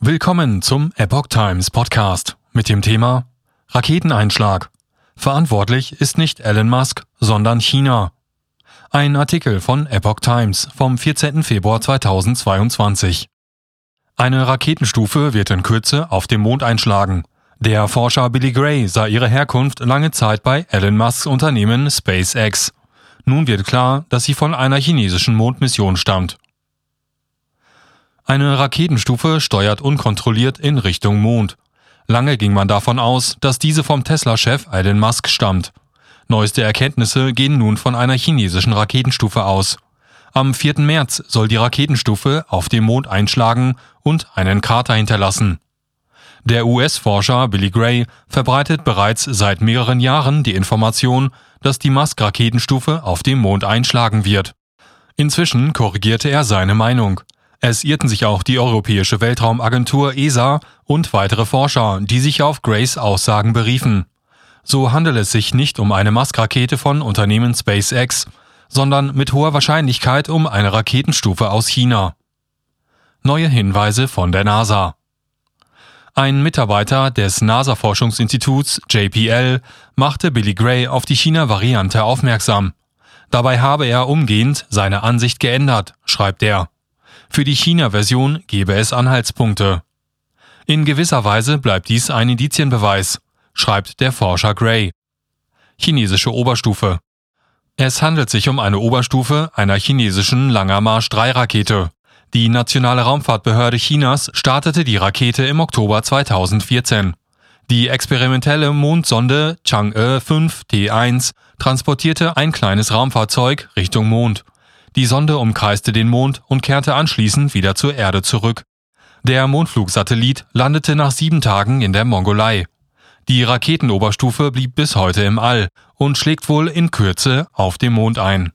Willkommen zum Epoch Times Podcast mit dem Thema Raketeneinschlag. Verantwortlich ist nicht Elon Musk, sondern China. Ein Artikel von Epoch Times vom 14. Februar 2022. Eine Raketenstufe wird in Kürze auf dem Mond einschlagen. Der Forscher Billy Gray sah ihre Herkunft lange Zeit bei Elon Musks Unternehmen SpaceX. Nun wird klar, dass sie von einer chinesischen Mondmission stammt. Eine Raketenstufe steuert unkontrolliert in Richtung Mond. Lange ging man davon aus, dass diese vom Tesla-Chef Elon Musk stammt. Neueste Erkenntnisse gehen nun von einer chinesischen Raketenstufe aus. Am 4. März soll die Raketenstufe auf dem Mond einschlagen und einen Krater hinterlassen. Der US-Forscher Billy Gray verbreitet bereits seit mehreren Jahren die Information, dass die Musk-Raketenstufe auf dem Mond einschlagen wird. Inzwischen korrigierte er seine Meinung. Es irrten sich auch die Europäische Weltraumagentur ESA und weitere Forscher, die sich auf Grays Aussagen beriefen. So handelt es sich nicht um eine Musk-Rakete von Unternehmen SpaceX, sondern mit hoher Wahrscheinlichkeit um eine Raketenstufe aus China. Neue Hinweise von der NASA. Ein Mitarbeiter des NASA-Forschungsinstituts JPL machte Billy Gray auf die China-Variante aufmerksam. Dabei habe er umgehend seine Ansicht geändert, schreibt er. Für die China-Version gebe es Anhaltspunkte. In gewisser Weise bleibt dies ein Indizienbeweis, schreibt der Forscher Gray. Chinesische Oberstufe. Es handelt sich um eine Oberstufe einer chinesischen Langer Marsch 3 Rakete. Die Nationale Raumfahrtbehörde Chinas startete die Rakete im Oktober 2014. Die experimentelle Mondsonde Chang'e 5 T1 transportierte ein kleines Raumfahrzeug Richtung Mond. Die Sonde umkreiste den Mond und kehrte anschließend wieder zur Erde zurück. Der Mondflugsatellit landete nach sieben Tagen in der Mongolei. Die Raketenoberstufe blieb bis heute im All und schlägt wohl in Kürze auf dem Mond ein.